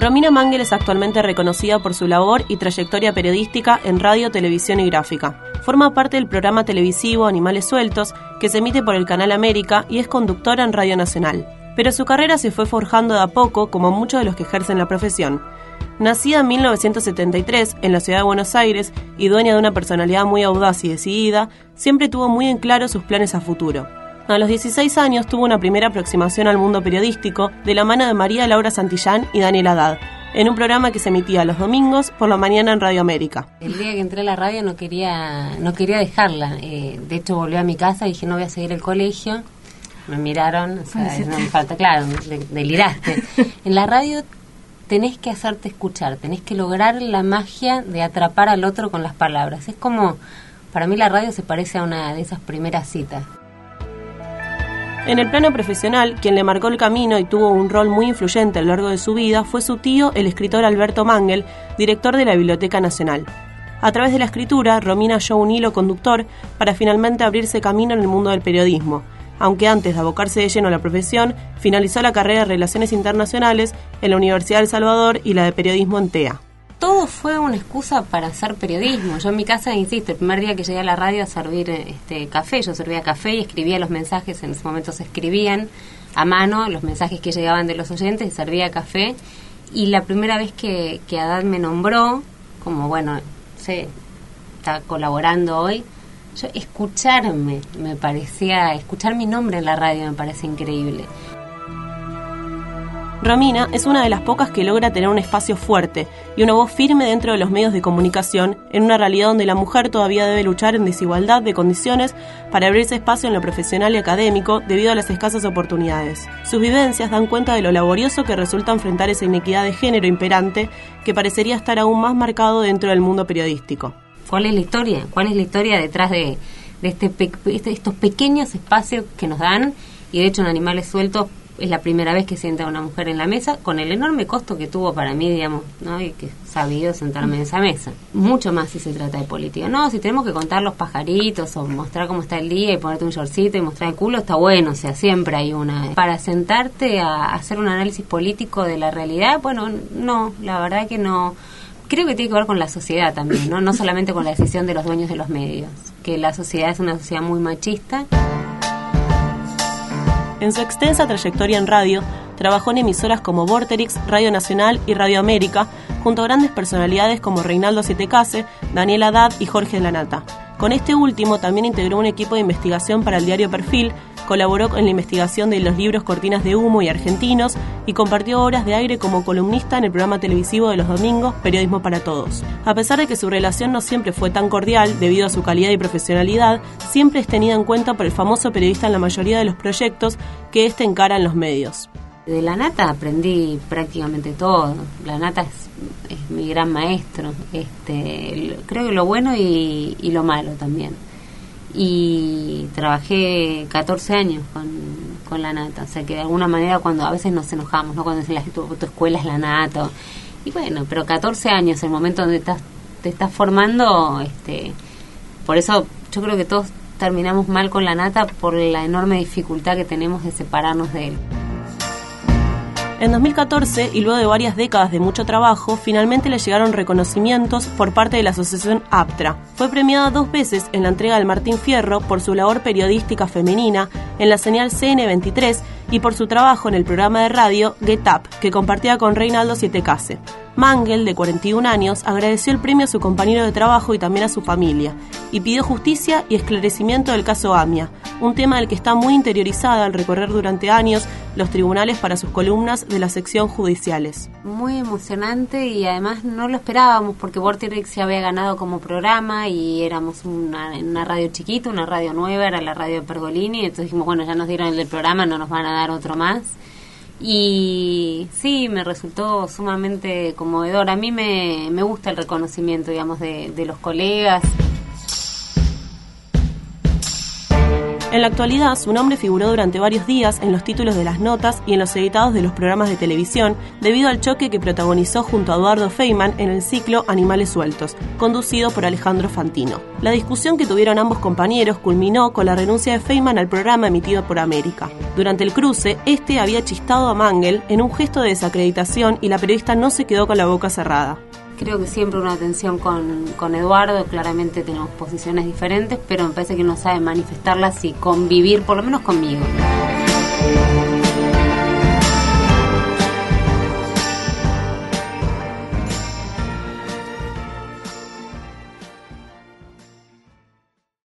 Romina Mangel es actualmente reconocida por su labor y trayectoria periodística en radio, televisión y gráfica. Forma parte del programa televisivo Animales Sueltos, que se emite por el Canal América y es conductora en Radio Nacional. Pero su carrera se fue forjando de a poco, como muchos de los que ejercen la profesión. Nacida en 1973 en la ciudad de Buenos Aires y dueña de una personalidad muy audaz y decidida, siempre tuvo muy en claro sus planes a futuro. A los 16 años tuvo una primera aproximación al mundo periodístico de la mano de María Laura Santillán y Daniel Haddad, en un programa que se emitía los domingos por la mañana en Radio América. El día que entré a la radio no quería, no quería dejarla. Eh, de hecho, volví a mi casa y dije, no voy a seguir el colegio. Me miraron, o sea, no me falta, claro, deliraste. En la radio tenés que hacerte escuchar, tenés que lograr la magia de atrapar al otro con las palabras. Es como, para mí la radio se parece a una de esas primeras citas. En el plano profesional, quien le marcó el camino y tuvo un rol muy influyente a lo largo de su vida fue su tío, el escritor Alberto Mangel, director de la Biblioteca Nacional. A través de la escritura, Romina halló un hilo conductor para finalmente abrirse camino en el mundo del periodismo, aunque antes de abocarse de lleno a la profesión, finalizó la carrera de Relaciones Internacionales en la Universidad del Salvador y la de Periodismo en TEA todo fue una excusa para hacer periodismo. Yo en mi casa, insisto, el primer día que llegué a la radio a servir este café, yo servía café y escribía los mensajes, en ese momento se escribían a mano los mensajes que llegaban de los oyentes, servía café. Y la primera vez que, que Adad me nombró, como bueno, sé, está colaborando hoy, yo escucharme, me parecía, escuchar mi nombre en la radio me parece increíble. Romina es una de las pocas que logra tener un espacio fuerte y una voz firme dentro de los medios de comunicación en una realidad donde la mujer todavía debe luchar en desigualdad de condiciones para abrirse espacio en lo profesional y académico debido a las escasas oportunidades. Sus vivencias dan cuenta de lo laborioso que resulta enfrentar esa inequidad de género imperante que parecería estar aún más marcado dentro del mundo periodístico. ¿Cuál es la historia? ¿Cuál es la historia detrás de, este, este estos pequeños espacios que nos dan? Y de hecho en Animales Sueltos es la primera vez que sienta una mujer en la mesa, con el enorme costo que tuvo para mí, digamos, ¿no? Y que he sabido sentarme en esa mesa. Mucho más si se trata de política. No, si tenemos que contar los pajaritos o mostrar cómo está el día y ponerte un shortcito y mostrar el culo, está bueno, o sea, siempre hay una. Para sentarte a hacer un análisis político de la realidad, bueno, no, la verdad que no. Creo que tiene que ver con la sociedad también, ¿no? No solamente con la decisión de los dueños de los medios, que la sociedad es una sociedad muy machista. En su extensa trayectoria en radio, trabajó en emisoras como Vorterix, Radio Nacional y Radio América, junto a grandes personalidades como Reinaldo Sietecase, Daniel Haddad y Jorge Lanata. Con este último también integró un equipo de investigación para el diario Perfil, colaboró en la investigación de los libros Cortinas de Humo y Argentinos y compartió horas de aire como columnista en el programa televisivo de los domingos Periodismo para Todos. A pesar de que su relación no siempre fue tan cordial debido a su calidad y profesionalidad, siempre es tenida en cuenta por el famoso periodista en la mayoría de los proyectos que éste encara en los medios. De la nata aprendí prácticamente todo. La nata es, mi gran maestro. Este, creo que lo bueno y lo malo también y trabajé 14 años con, con, la nata, o sea que de alguna manera cuando a veces nos enojamos, ¿no? Cuando dicen la, tu, escuela es la nata, y bueno, pero 14 años, el momento donde estás, te estás formando, este, por eso yo creo que todos terminamos mal con la nata por la enorme dificultad que tenemos de separarnos de él. En 2014, y luego de varias décadas de mucho trabajo, finalmente le llegaron reconocimientos por parte de la asociación APTRA. Fue premiada dos veces en la entrega del Martín Fierro por su labor periodística femenina en la señal CN23 y por su trabajo en el programa de radio Get Up, que compartía con Reinaldo Sietecase. Mangel, de 41 años, agradeció el premio a su compañero de trabajo y también a su familia, y pidió justicia y esclarecimiento del caso AMIA, un tema del que está muy interiorizada al recorrer durante años los tribunales para sus columnas de la sección judiciales. Muy emocionante y además no lo esperábamos porque Vortex se había ganado como programa y éramos una, una radio chiquita, una radio nueva, era la radio de Pergolini, entonces dijimos, bueno, ya nos dieron el programa, no nos van a dar otro más y sí, me resultó sumamente conmovedor. A mí me, me gusta el reconocimiento, digamos, de los colegas. En la actualidad, su nombre figuró durante varios días en los títulos de las notas y en los editados de los programas de televisión, debido al choque que protagonizó junto a Eduardo Feynman en el ciclo Animales Sueltos, conducido por Alejandro Fantino. La discusión que tuvieron ambos compañeros culminó con la renuncia de Feynman al programa emitido por América. Durante el cruce, este había chistado a Mangel en un gesto de desacreditación y la periodista no se quedó con la boca cerrada creo que siempre una tensión con, con Eduardo, claramente tenemos posiciones diferentes, pero me parece que no sabe manifestarlas y convivir, por lo menos conmigo.